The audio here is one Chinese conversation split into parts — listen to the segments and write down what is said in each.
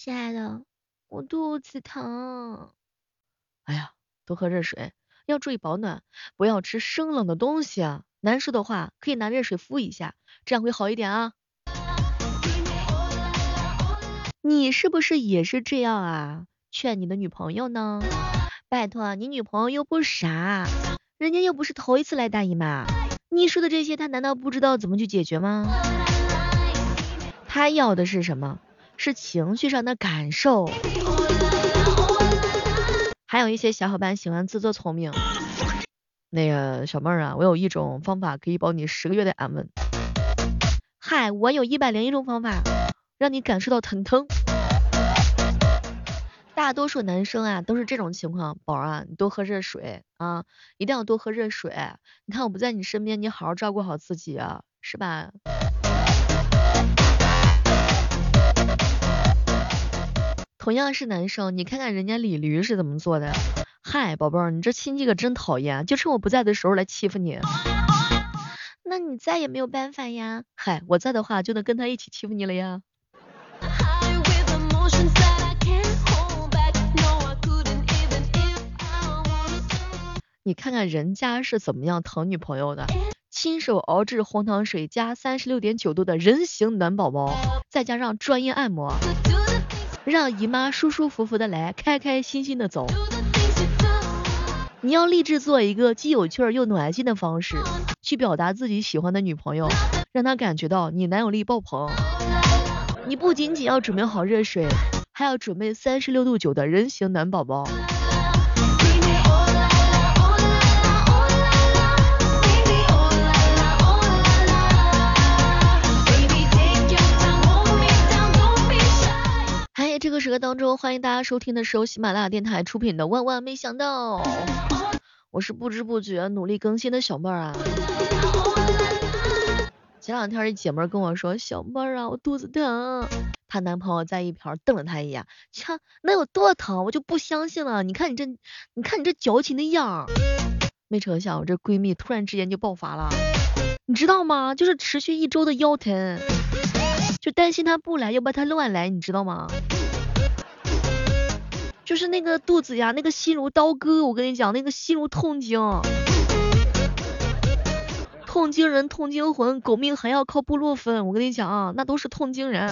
亲爱的，我肚子疼。哎呀，多喝热水，要注意保暖，不要吃生冷的东西啊。难受的话，可以拿热水敷一下，这样会好一点啊。你是不是也是这样啊？劝你的女朋友呢？拜托，你女朋友又不傻，人家又不是头一次来大姨妈，你说的这些，她难道不知道怎么去解决吗？她要的是什么？是情绪上的感受。还有一些小伙伴喜欢自作聪明。那个小妹儿啊，我有一种方法可以保你十个月的安稳。嗨，我有一百零一种方法，让你感受到疼疼。大多数男生啊都是这种情况，宝儿啊，你多喝热水啊，一定要多喝热水。你看我不在你身边，你好好照顾好自己啊，是吧？同样是男生，你看看人家李驴是怎么做的。嗨，宝贝儿，你这亲戚可真讨厌，就趁我不在的时候来欺负你。那你在也没有办法呀。嗨，我在的话就能跟他一起欺负你了呀。你看看人家是怎么样疼女朋友的，亲手熬制红糖水加三十六点九度的人形暖宝宝，再加上专业按摩，让姨妈舒舒服服的来，开开心心的走。你要立志做一个既有趣儿又暖心的方式，去表达自己喜欢的女朋友，让她感觉到你男友力爆棚。你不仅仅要准备好热水，还要准备三十六度九的人形暖宝宝。嗨，这个时刻当中，欢迎大家收听的是由喜马拉雅电台出品的《万万没想到》。我是不知不觉努力更新的小妹儿啊。前两天一姐妹跟我说，小妹儿啊，我肚子疼。她男朋友在一旁瞪了她一眼，切，那有多疼？我就不相信了。你看你这，你看你这矫情的样儿。没成想，我这闺蜜突然之间就爆发了，你知道吗？就是持续一周的腰疼，就担心她不来，又怕她乱来，你知道吗？就是那个肚子呀，那个心如刀割，我跟你讲，那个心如痛经，痛经人痛经魂，狗命还要靠布洛芬，我跟你讲啊，那都是痛经人。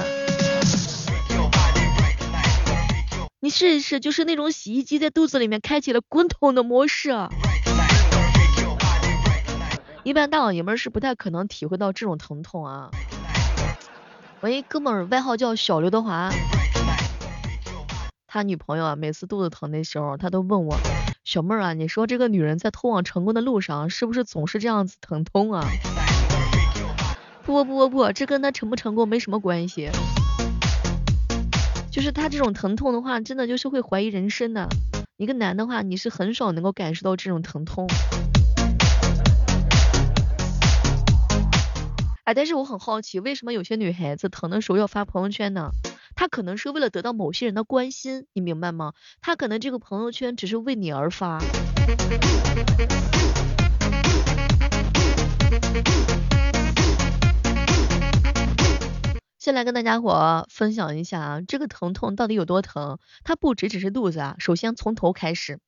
你试一试，就是那种洗衣机在肚子里面开启了滚筒的模式。一般大老爷们是不太可能体会到这种疼痛啊。我一哥们儿，外号叫小刘德华。他女朋友啊，每次肚子疼的时候，他都问我，小妹儿啊，你说这个女人在通往成功的路上，是不是总是这样子疼痛啊？不不不不，这跟他成不成功没什么关系。就是他这种疼痛的话，真的就是会怀疑人生的。一个男的话，你是很少能够感受到这种疼痛。哎，但是我很好奇，为什么有些女孩子疼的时候要发朋友圈呢？他可能是为了得到某些人的关心，你明白吗？他可能这个朋友圈只是为你而发。先来跟大家伙分享一下啊，这个疼痛到底有多疼？它不只只是肚子啊，首先从头开始，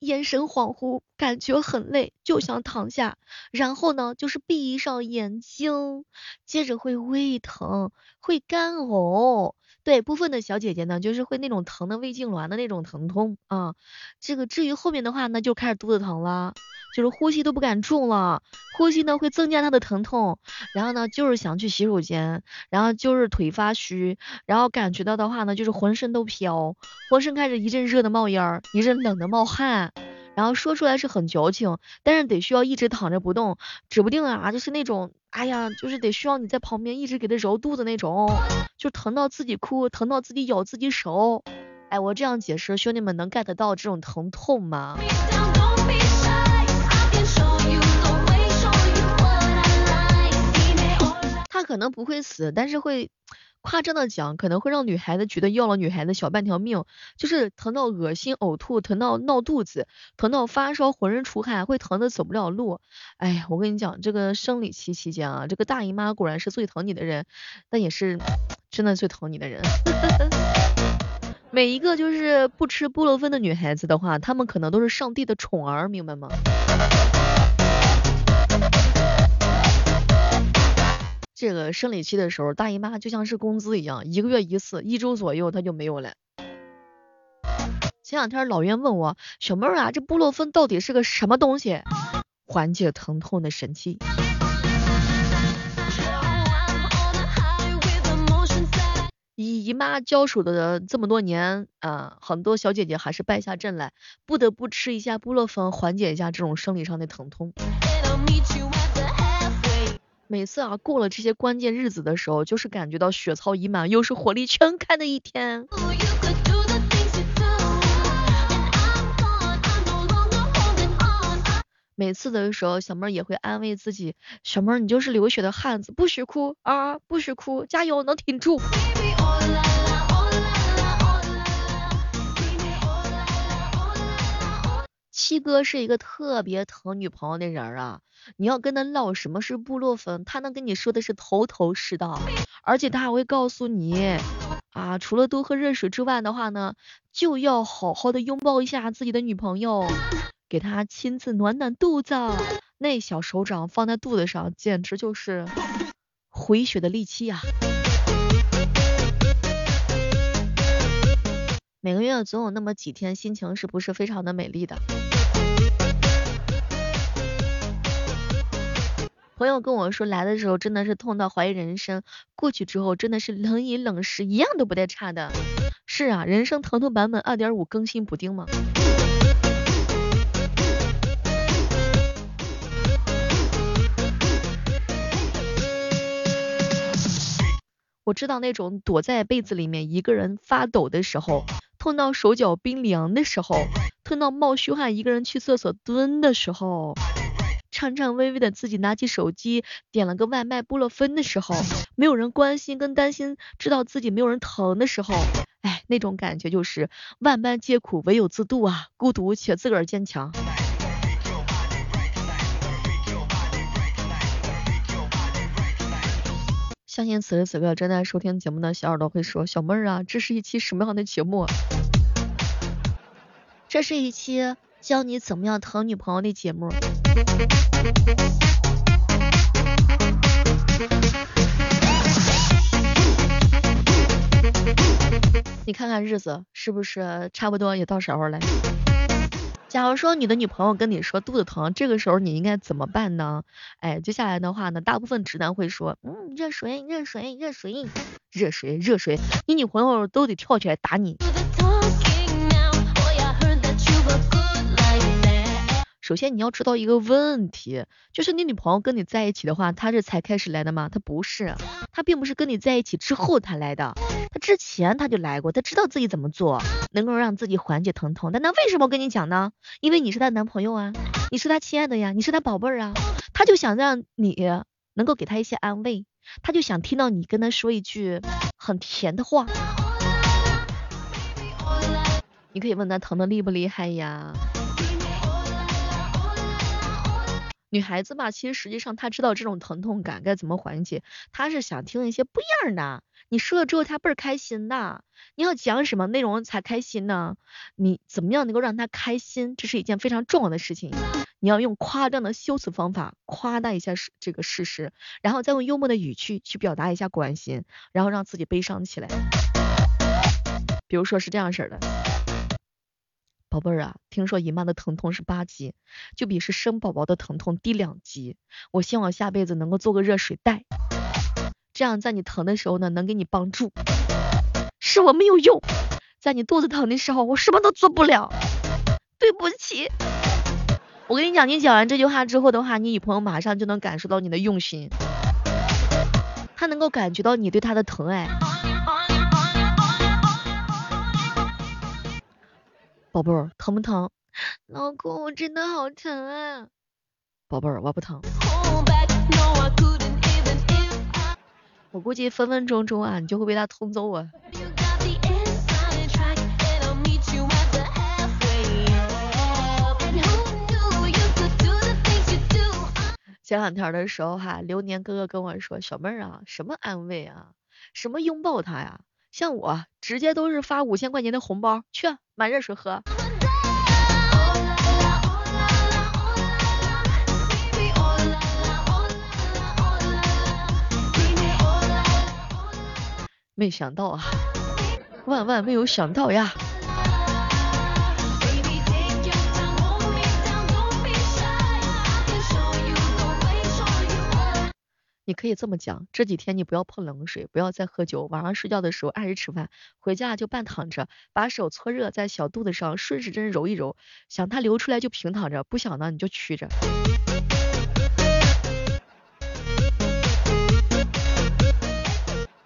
眼神恍惚，感觉很累，就想躺下。然后呢，就是闭上眼睛，接着会胃疼，会干呕。对部分的小姐姐呢，就是会那种疼的胃痉挛的那种疼痛啊。这个至于后面的话呢，就开始肚子疼了，就是呼吸都不敢重了，呼吸呢会增加她的疼痛。然后呢，就是想去洗手间，然后就是腿发虚，然后感觉到的话呢，就是浑身都飘，浑身开始一阵热的冒烟，一阵冷的冒汗。然后说出来是很矫情，但是得需要一直躺着不动，指不定啊，就是那种，哎呀，就是得需要你在旁边一直给他揉肚子那种，就疼到自己哭，疼到自己咬自己手。哎，我这样解释，兄弟们能 get 到这种疼痛吗？他可能不会死，但是会。夸张的讲，可能会让女孩子觉得要了女孩子小半条命，就是疼到恶心呕吐，疼到闹肚子，疼到发烧，浑身出汗，会疼的走不了路。哎呀，我跟你讲，这个生理期期间啊，这个大姨妈果然是最疼你的人，但也是真的最疼你的人。每一个就是不吃布洛芬的女孩子的话，她们可能都是上帝的宠儿，明白吗？这个生理期的时候，大姨妈就像是工资一样，一个月一次，一周左右它就没有了。前两天老袁问我，小妹儿啊，这布洛芬到底是个什么东西？缓解疼痛的神器。姨妈交手的这么多年，啊，很多小姐姐还是败下阵来，不得不吃一下布洛芬，缓解一下这种生理上的疼痛。每次啊，过了这些关键日子的时候，就是感觉到血槽已满，又是火力全开的一天。每次的时候，小妹儿也会安慰自己，小妹儿你就是流血的汉子，不许哭啊，不许哭，加油，能挺住。七哥是一个特别疼女朋友的人啊，你要跟他唠什么是布洛芬，他能跟你说的是头头是道，而且他还会告诉你啊，除了多喝热水之外的话呢，就要好好的拥抱一下自己的女朋友，给她亲自暖暖肚子，那小手掌放在肚子上，简直就是回血的利器啊。每个月总有那么几天，心情是不是非常的美丽的？朋友跟我说，来的时候真的是痛到怀疑人生，过去之后真的是冷饮冷食，一样都不带差的。是啊，人生疼痛版本二点五更新补丁嘛。我知道那种躲在被子里面一个人发抖的时候，碰到手脚冰凉的时候，碰到冒虚汗一个人去厕所蹲的时候。颤颤巍巍的自己拿起手机点了个外卖布洛芬的时候，没有人关心跟担心，知道自己没有人疼的时候，哎，那种感觉就是万般皆苦唯有自渡啊，孤独且自个儿坚强。相信此时此刻正在收听节目的小耳朵会说，小妹儿啊，这是一期什么样的节目？这是一期教你怎么样疼女朋友的节目。你看看日子是不是差不多也到时候了？假如说你的女朋友跟你说肚子疼，这个时候你应该怎么办呢？哎，接下来的话呢，大部分直男会说，嗯，热水，热水，热水，热水，热水，你女朋友都得跳起来打你。首先你要知道一个问题，就是你女朋友跟你在一起的话，她是才开始来的吗？她不是，她并不是跟你在一起之后她来的，她之前她就来过，她知道自己怎么做能够让自己缓解疼痛。但她为什么跟你讲呢？因为你是她男朋友啊，你是她亲爱的呀，你是她宝贝儿啊，她就想让你能够给她一些安慰，她就想听到你跟她说一句很甜的话。你可以问她疼的厉不厉害呀？女孩子吧，其实实际上她知道这种疼痛感该怎么缓解，她是想听一些不一样的。你说了之后，她倍儿开心的。你要讲什么内容才开心呢？你怎么样能够让她开心？这是一件非常重要的事情。你要用夸张的修辞方法夸大一下事这个事实，然后再用幽默的语气去表达一下关心，然后让自己悲伤起来。比如说是这样式的。宝贝儿啊，听说姨妈的疼痛是八级，就比是生宝宝的疼痛低两级。我希望下辈子能够做个热水袋，这样在你疼的时候呢，能给你帮助。是我没有用，在你肚子疼的时候，我什么都做不了。对不起。我跟你讲，你讲完这句话之后的话，你女朋友马上就能感受到你的用心，她能够感觉到你对她的疼爱。宝贝儿，疼不疼？老公，我真的好疼啊！宝贝儿，我不疼。我估计分分钟钟啊，你就会被他捅走啊。前两天的时候哈，流年哥哥跟我说，小妹儿啊，什么安慰啊，什么拥抱他呀？像我直接都是发五千块钱的红包，去买热水喝。没想到啊，万万没有想到呀！你可以这么讲，这几天你不要碰冷水，不要再喝酒，晚上睡觉的时候按时吃饭，回家就半躺着，把手搓热在小肚子上，顺时针揉一揉，想它流出来就平躺着，不想呢你就曲着。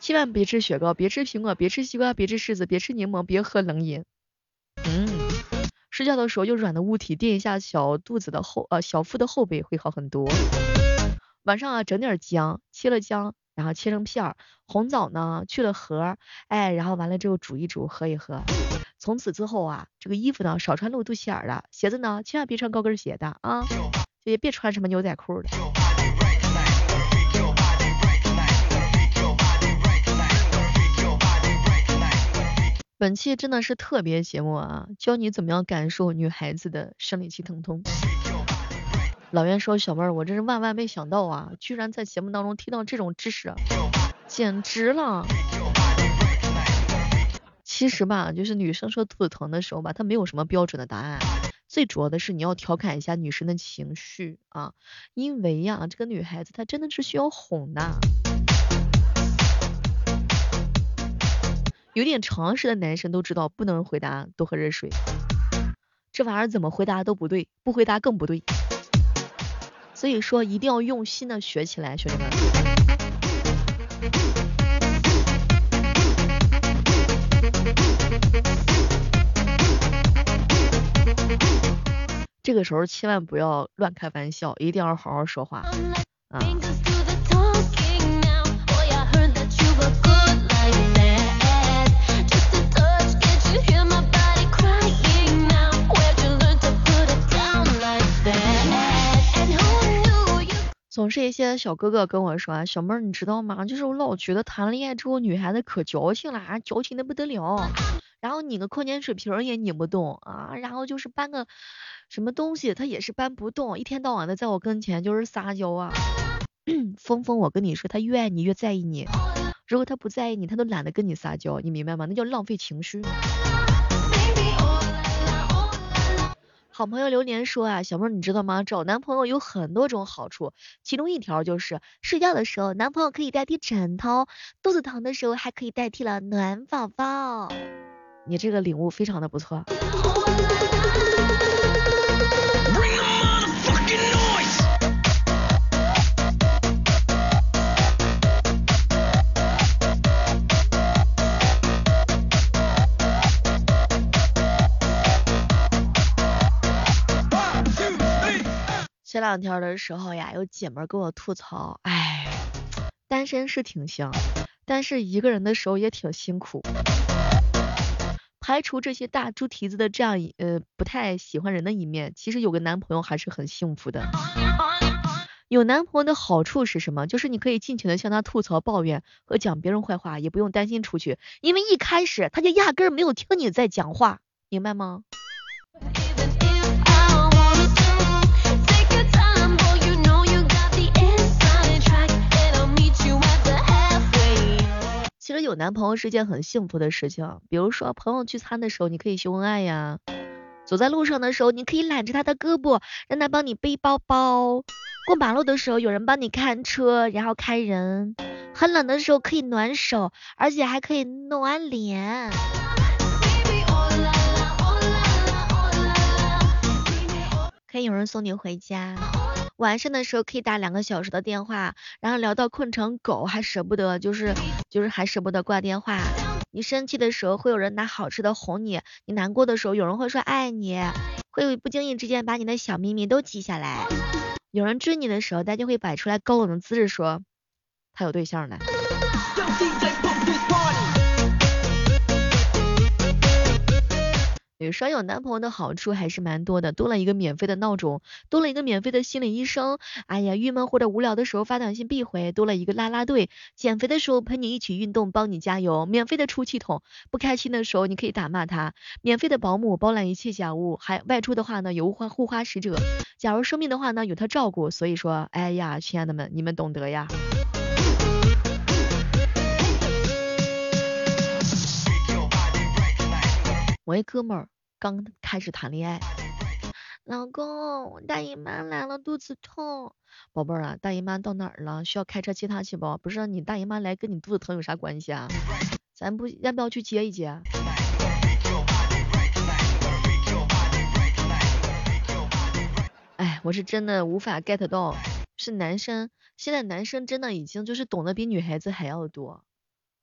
千万别吃雪糕，别吃苹果，别吃西瓜，别吃柿子，别吃柠檬，别喝冷饮。嗯，睡觉的时候用软的物体垫一下小肚子的后呃小腹的后背会好很多。晚上啊整点姜，切了姜，然后切成片儿。红枣呢去了核，哎，然后完了之后煮一煮，喝一喝。从此之后啊，这个衣服呢少穿露肚脐眼的，鞋子呢千万别穿高跟鞋的啊，也别穿什么牛仔裤的。本期真的是特别节目啊，教你怎么样感受女孩子的生理期疼痛。老袁说小妹儿，我真是万万没想到啊，居然在节目当中听到这种知识，简直了。其实吧，就是女生说肚子疼的时候吧，她没有什么标准的答案，最主要的是你要调侃一下女生的情绪啊，因为呀，这个女孩子她真的是需要哄的。有点常识的男生都知道，不能回答多喝热水。这玩意儿怎么回答都不对，不回答更不对。所以说一定要用心的学起来，兄弟们。这个时候千万不要乱开玩笑，一定要好好说话啊。总是一些小哥哥跟我说，小妹儿你知道吗？就是我老觉得谈恋爱之后女孩子可矫情了，矫情的不得了。然后拧个矿泉水瓶也拧不动啊，然后就是搬个什么东西，她也是搬不动，一天到晚的在我跟前就是撒娇啊。峰峰，我跟你说，他越爱你越在意你，如果他不在意你，他都懒得跟你撒娇，你明白吗？那叫浪费情绪。好朋友流年说啊，小妹儿你知道吗？找男朋友有很多种好处，其中一条就是睡觉的时候男朋友可以代替枕头，肚子疼的时候还可以代替了暖宝宝。你这个领悟非常的不错。前两天的时候呀，有姐妹跟我吐槽，哎，单身是挺香，但是一个人的时候也挺辛苦。排除这些大猪蹄子的这样呃不太喜欢人的一面，其实有个男朋友还是很幸福的。有男朋友的好处是什么？就是你可以尽情的向他吐槽、抱怨和讲别人坏话，也不用担心出去，因为一开始他就压根儿没有听你在讲话，明白吗？其实有男朋友是件很幸福的事情，比如说朋友聚餐的时候，你可以秀恩爱呀；走在路上的时候，你可以揽着他的胳膊，让他帮你背包包；过马路的时候，有人帮你看车，然后开人；很冷的时候可以暖手，而且还可以暖脸；可以有人送你回家。晚上的时候可以打两个小时的电话，然后聊到困成狗还舍不得，就是就是还舍不得挂电话。你生气的时候会有人拿好吃的哄你，你难过的时候有人会说爱你，会不经意之间把你的小秘密都记下来。有人追你的时候，大家会摆出来高冷的姿势说他有对象了。女生有男朋友的好处还是蛮多的，多了一个免费的闹钟，多了一个免费的心理医生。哎呀，郁闷或者无聊的时候发短信必回，多了一个啦啦队。减肥的时候陪你一起运动，帮你加油，免费的出气筒。不开心的时候你可以打骂他，免费的保姆包揽一切家务，还外出的话呢有花护花使者。假如生病的话呢有他照顾。所以说，哎呀，亲爱的们，你们懂得呀。我一哥们儿刚开始谈恋爱，老公，大姨妈来了，肚子痛。宝贝儿啊，大姨妈到哪儿了？需要开车接她去不？不是，你大姨妈来跟你肚子疼有啥关系啊？咱不要不要去接一接？哎，我是真的无法 get 到，是男生，现在男生真的已经就是懂得比女孩子还要多，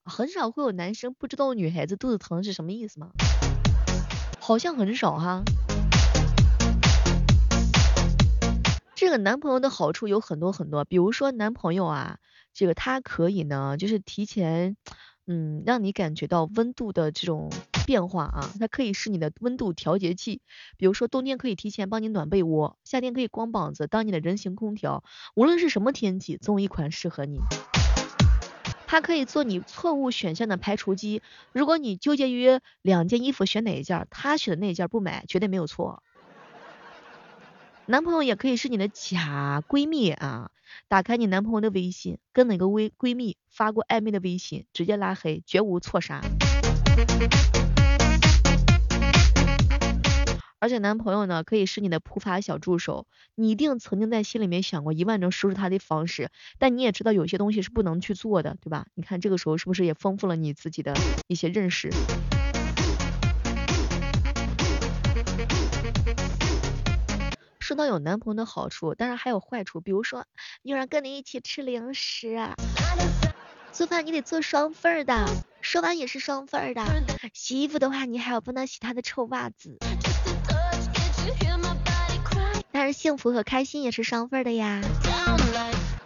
很少会有男生不知道女孩子肚子疼是什么意思吗？好像很少哈。这个男朋友的好处有很多很多，比如说男朋友啊，这个他可以呢，就是提前，嗯，让你感觉到温度的这种变化啊，它可以是你的温度调节器，比如说冬天可以提前帮你暖被窝，夏天可以光膀子当你的人形空调，无论是什么天气，总有一款适合你。他可以做你错误选项的排除机。如果你纠结于两件衣服选哪一件，他选的那件不买，绝对没有错。男朋友也可以是你的假闺蜜啊，打开你男朋友的微信，跟哪个微闺蜜发过暧昧的微信，直接拉黑，绝无错杀。而且男朋友呢，可以是你的普法小助手，你一定曾经在心里面想过一万种收拾他的方式，但你也知道有些东西是不能去做的，对吧？你看这个时候是不是也丰富了你自己的一些认识？说到有男朋友的好处，当然还有坏处，比如说有人跟你一起吃零食，做饭你得做双份的，刷碗也是双份的，洗衣服的话你还要不能洗他的臭袜子。但是幸福和开心也是双份的呀。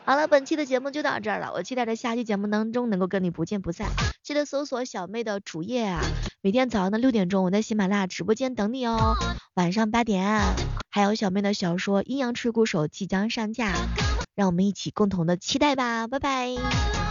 好了，本期的节目就到这儿了，我期待着下期节目当中能够跟你不见不散。记得搜索小妹的主页啊，每天早上的六点钟我在喜马拉雅直播间等你哦。晚上八点还有小妹的小说《阴阳吹鼓手》即将上架，让我们一起共同的期待吧，拜拜。